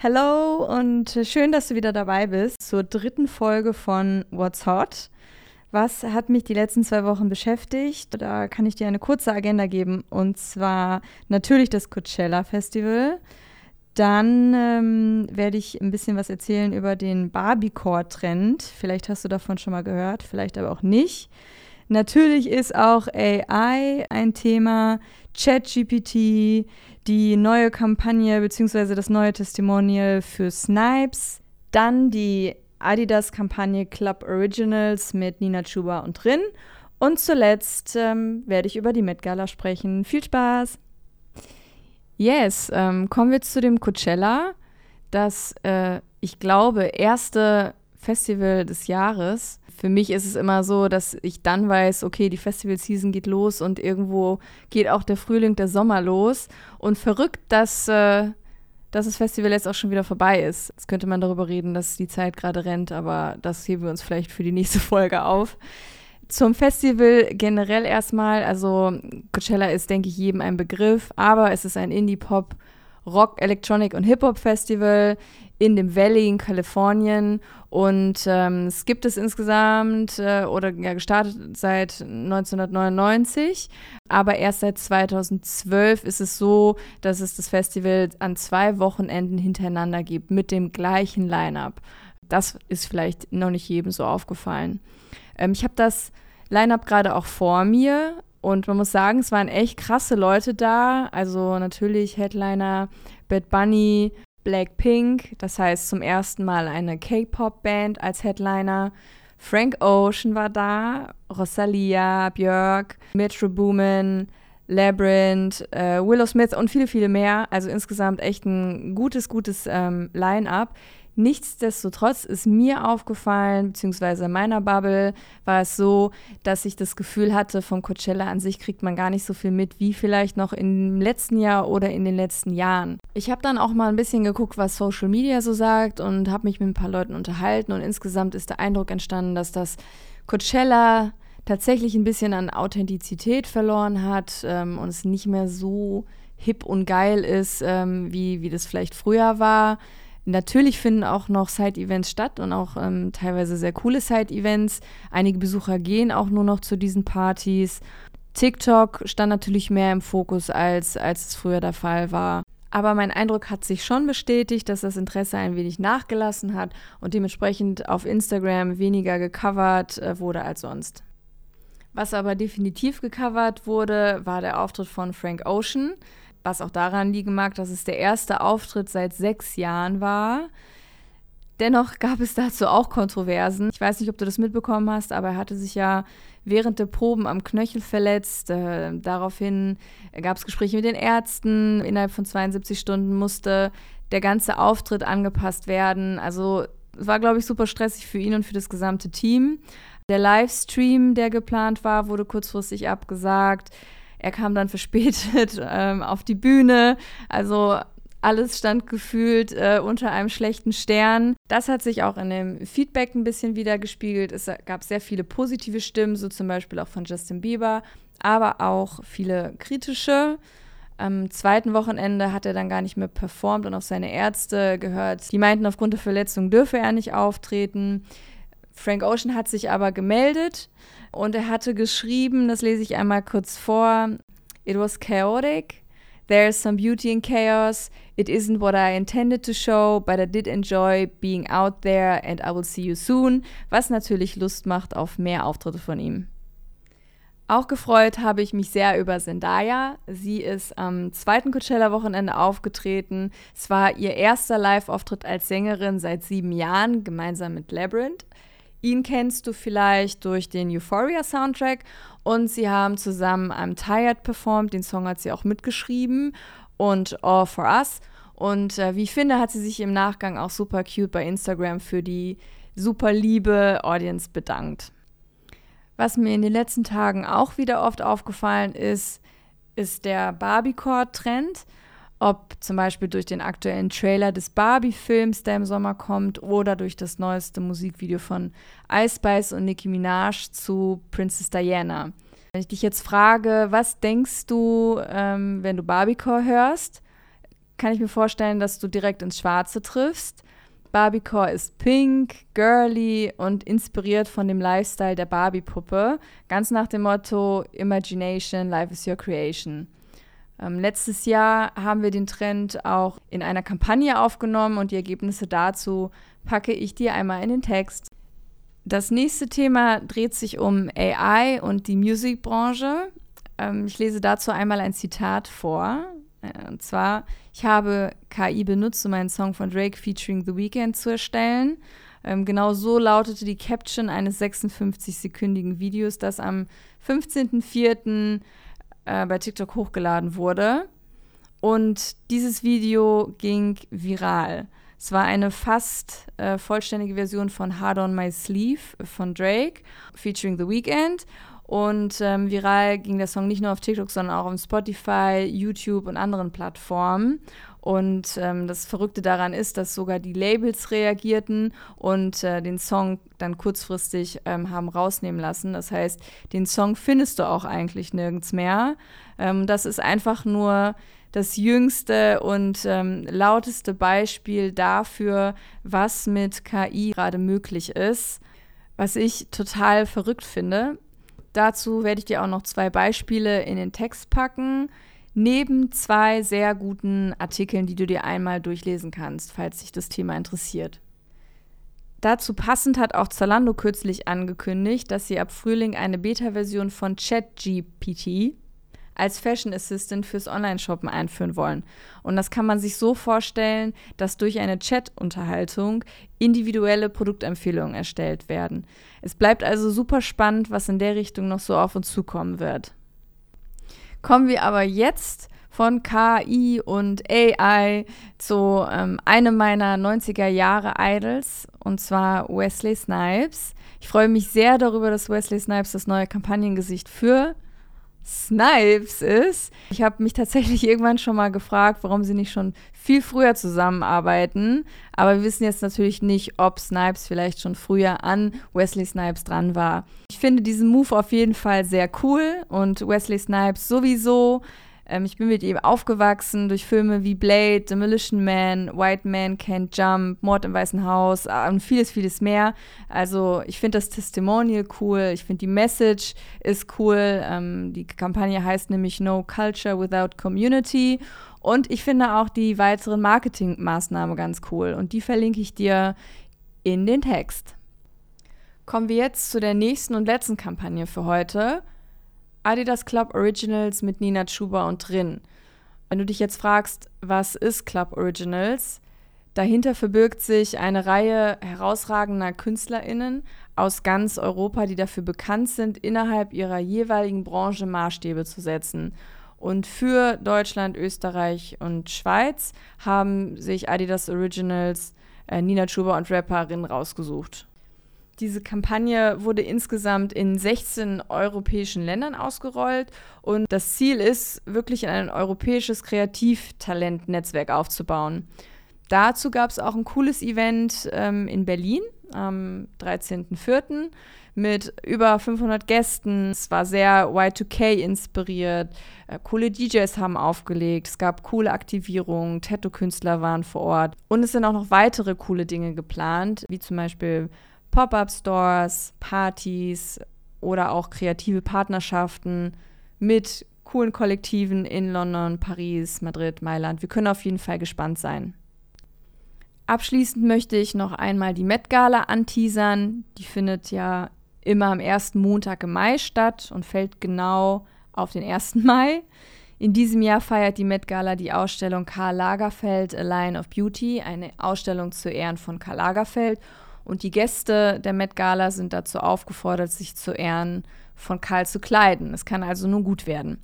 Hallo und schön, dass du wieder dabei bist zur dritten Folge von What's Hot. Was hat mich die letzten zwei Wochen beschäftigt? Da kann ich dir eine kurze Agenda geben. Und zwar natürlich das Coachella Festival. Dann ähm, werde ich ein bisschen was erzählen über den Barbiecore-Trend. Vielleicht hast du davon schon mal gehört, vielleicht aber auch nicht. Natürlich ist auch AI ein Thema, ChatGPT, die neue Kampagne bzw. das neue Testimonial für Snipes, dann die Adidas-Kampagne Club Originals mit Nina Chuba und Rin und zuletzt ähm, werde ich über die Met Gala sprechen. Viel Spaß! Yes, ähm, kommen wir zu dem Coachella, das äh, ich glaube erste Festival des Jahres. Für mich ist es immer so, dass ich dann weiß, okay, die Festival-Season geht los und irgendwo geht auch der Frühling, der Sommer los. Und verrückt, dass, äh, dass das Festival jetzt auch schon wieder vorbei ist. Jetzt könnte man darüber reden, dass die Zeit gerade rennt, aber das heben wir uns vielleicht für die nächste Folge auf. Zum Festival generell erstmal, also Coachella ist, denke ich, jedem ein Begriff, aber es ist ein Indie-Pop, Rock, Electronic und Hip-Hop-Festival in dem Valley in Kalifornien. Und ähm, es gibt es insgesamt äh, oder ja, gestartet seit 1999, aber erst seit 2012 ist es so, dass es das Festival an zwei Wochenenden hintereinander gibt mit dem gleichen Line-up. Das ist vielleicht noch nicht jedem so aufgefallen. Ähm, ich habe das Line-up gerade auch vor mir und man muss sagen, es waren echt krasse Leute da. Also natürlich Headliner Bad Bunny, Blackpink, das heißt zum ersten Mal eine K-Pop-Band als Headliner. Frank Ocean war da, Rosalia, Björk, Metro Boomin, Labyrinth, äh, Willow Smith und viele, viele mehr. Also insgesamt echt ein gutes, gutes ähm, Line-up. Nichtsdestotrotz ist mir aufgefallen, beziehungsweise in meiner Bubble war es so, dass ich das Gefühl hatte, vom Coachella an sich kriegt man gar nicht so viel mit, wie vielleicht noch im letzten Jahr oder in den letzten Jahren. Ich habe dann auch mal ein bisschen geguckt, was Social Media so sagt und habe mich mit ein paar Leuten unterhalten und insgesamt ist der Eindruck entstanden, dass das Coachella tatsächlich ein bisschen an Authentizität verloren hat ähm, und es nicht mehr so hip und geil ist, ähm, wie, wie das vielleicht früher war. Natürlich finden auch noch Side-Events statt und auch ähm, teilweise sehr coole Side-Events. Einige Besucher gehen auch nur noch zu diesen Partys. TikTok stand natürlich mehr im Fokus, als, als es früher der Fall war. Aber mein Eindruck hat sich schon bestätigt, dass das Interesse ein wenig nachgelassen hat und dementsprechend auf Instagram weniger gecovert äh, wurde als sonst. Was aber definitiv gecovert wurde, war der Auftritt von Frank Ocean was auch daran liegen mag, dass es der erste Auftritt seit sechs Jahren war. Dennoch gab es dazu auch Kontroversen. Ich weiß nicht, ob du das mitbekommen hast, aber er hatte sich ja während der Proben am Knöchel verletzt. Äh, daraufhin gab es Gespräche mit den Ärzten. Innerhalb von 72 Stunden musste der ganze Auftritt angepasst werden. Also es war, glaube ich, super stressig für ihn und für das gesamte Team. Der Livestream, der geplant war, wurde kurzfristig abgesagt. Er kam dann verspätet ähm, auf die Bühne. Also alles stand gefühlt äh, unter einem schlechten Stern. Das hat sich auch in dem Feedback ein bisschen wieder gespiegelt. Es gab sehr viele positive Stimmen, so zum Beispiel auch von Justin Bieber, aber auch viele kritische. Am zweiten Wochenende hat er dann gar nicht mehr performt und auch seine Ärzte gehört. Die meinten, aufgrund der Verletzung dürfe er nicht auftreten. Frank Ocean hat sich aber gemeldet und er hatte geschrieben, das lese ich einmal kurz vor. It was chaotic. There's some beauty in chaos. It isn't what I intended to show, but I did enjoy being out there and I will see you soon. Was natürlich Lust macht auf mehr Auftritte von ihm. Auch gefreut habe ich mich sehr über Zendaya. Sie ist am zweiten Coachella-Wochenende aufgetreten. Es war ihr erster Live-Auftritt als Sängerin seit sieben Jahren, gemeinsam mit Labyrinth. Ihn kennst du vielleicht durch den Euphoria Soundtrack und sie haben zusammen I'm Tired performt. Den Song hat sie auch mitgeschrieben und All for Us. Und äh, wie ich finde, hat sie sich im Nachgang auch super cute bei Instagram für die super liebe Audience bedankt. Was mir in den letzten Tagen auch wieder oft aufgefallen ist, ist der Barbiecore-Trend ob zum Beispiel durch den aktuellen Trailer des Barbie-Films, der im Sommer kommt, oder durch das neueste Musikvideo von Ice Spice und Nicki Minaj zu Princess Diana. Wenn ich dich jetzt frage, was denkst du, ähm, wenn du Barbiecore hörst? kann ich mir vorstellen, dass du direkt ins Schwarze triffst. Barbiecore ist pink, girly und inspiriert von dem Lifestyle der Barbie-Puppe. Ganz nach dem Motto Imagination, Life is your creation. Ähm, letztes Jahr haben wir den Trend auch in einer Kampagne aufgenommen und die Ergebnisse dazu packe ich dir einmal in den Text. Das nächste Thema dreht sich um AI und die Musikbranche. Ähm, ich lese dazu einmal ein Zitat vor. Äh, und zwar, ich habe KI benutzt, um einen Song von Drake featuring The Weeknd zu erstellen. Ähm, genau so lautete die Caption eines 56-sekündigen Videos, das am 15.04 äh, bei TikTok hochgeladen wurde. Und dieses Video ging viral. Es war eine fast äh, vollständige Version von Hard on My Sleeve von Drake, featuring The Weeknd. Und ähm, viral ging der Song nicht nur auf TikTok, sondern auch auf Spotify, YouTube und anderen Plattformen. Und ähm, das Verrückte daran ist, dass sogar die Labels reagierten und äh, den Song dann kurzfristig ähm, haben rausnehmen lassen. Das heißt, den Song findest du auch eigentlich nirgends mehr. Ähm, das ist einfach nur das jüngste und ähm, lauteste Beispiel dafür, was mit KI gerade möglich ist, was ich total verrückt finde. Dazu werde ich dir auch noch zwei Beispiele in den Text packen neben zwei sehr guten Artikeln, die du dir einmal durchlesen kannst, falls dich das Thema interessiert. Dazu passend hat auch Zalando kürzlich angekündigt, dass sie ab Frühling eine Beta-Version von ChatGPT als Fashion Assistant fürs Online-Shoppen einführen wollen. Und das kann man sich so vorstellen, dass durch eine Chat-Unterhaltung individuelle Produktempfehlungen erstellt werden. Es bleibt also super spannend, was in der Richtung noch so auf uns zukommen wird. Kommen wir aber jetzt von KI und AI zu ähm, einem meiner 90er Jahre Idols und zwar Wesley Snipes. Ich freue mich sehr darüber, dass Wesley Snipes das neue Kampagnengesicht für Snipes ist. Ich habe mich tatsächlich irgendwann schon mal gefragt, warum sie nicht schon viel früher zusammenarbeiten. Aber wir wissen jetzt natürlich nicht, ob Snipes vielleicht schon früher an Wesley Snipes dran war. Ich finde diesen Move auf jeden Fall sehr cool und Wesley Snipes sowieso. Ähm, ich bin mit ihm aufgewachsen durch Filme wie Blade, Demolition Man, White Man Can't Jump, Mord im Weißen Haus äh, und vieles, vieles mehr. Also ich finde das Testimonial cool, ich finde die Message ist cool. Ähm, die Kampagne heißt nämlich No Culture Without Community. Und ich finde auch die weiteren Marketingmaßnahmen ganz cool. Und die verlinke ich dir in den Text. Kommen wir jetzt zu der nächsten und letzten Kampagne für heute. Adidas Club Originals mit Nina Chuba und Rin. Wenn du dich jetzt fragst, was ist Club Originals? Dahinter verbirgt sich eine Reihe herausragender KünstlerInnen aus ganz Europa, die dafür bekannt sind, innerhalb ihrer jeweiligen Branche Maßstäbe zu setzen. Und für Deutschland, Österreich und Schweiz haben sich Adidas Originals äh, Nina Chuba und Rapperin rausgesucht. Diese Kampagne wurde insgesamt in 16 europäischen Ländern ausgerollt und das Ziel ist, wirklich ein europäisches Kreativtalentnetzwerk aufzubauen. Dazu gab es auch ein cooles Event ähm, in Berlin am 13.04. mit über 500 Gästen. Es war sehr Y2K inspiriert. Äh, coole DJs haben aufgelegt. Es gab coole Aktivierungen. Tattoo-Künstler waren vor Ort. Und es sind auch noch weitere coole Dinge geplant, wie zum Beispiel Pop-up-Stores, Partys oder auch kreative Partnerschaften mit coolen Kollektiven in London, Paris, Madrid, Mailand. Wir können auf jeden Fall gespannt sein. Abschließend möchte ich noch einmal die Met Gala anteasern. Die findet ja immer am ersten Montag im Mai statt und fällt genau auf den 1. Mai. In diesem Jahr feiert die Met Gala die Ausstellung Karl Lagerfeld A Line of Beauty, eine Ausstellung zu Ehren von Karl Lagerfeld. Und die Gäste der Met Gala sind dazu aufgefordert, sich zu Ehren von Karl zu kleiden. Es kann also nur gut werden.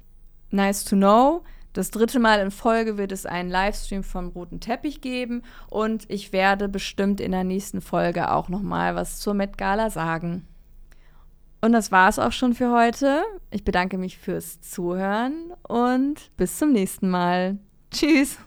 Nice to know. Das dritte Mal in Folge wird es einen Livestream vom Roten Teppich geben und ich werde bestimmt in der nächsten Folge auch noch mal was zur Met Gala sagen. Und das war es auch schon für heute. Ich bedanke mich fürs Zuhören und bis zum nächsten Mal. Tschüss.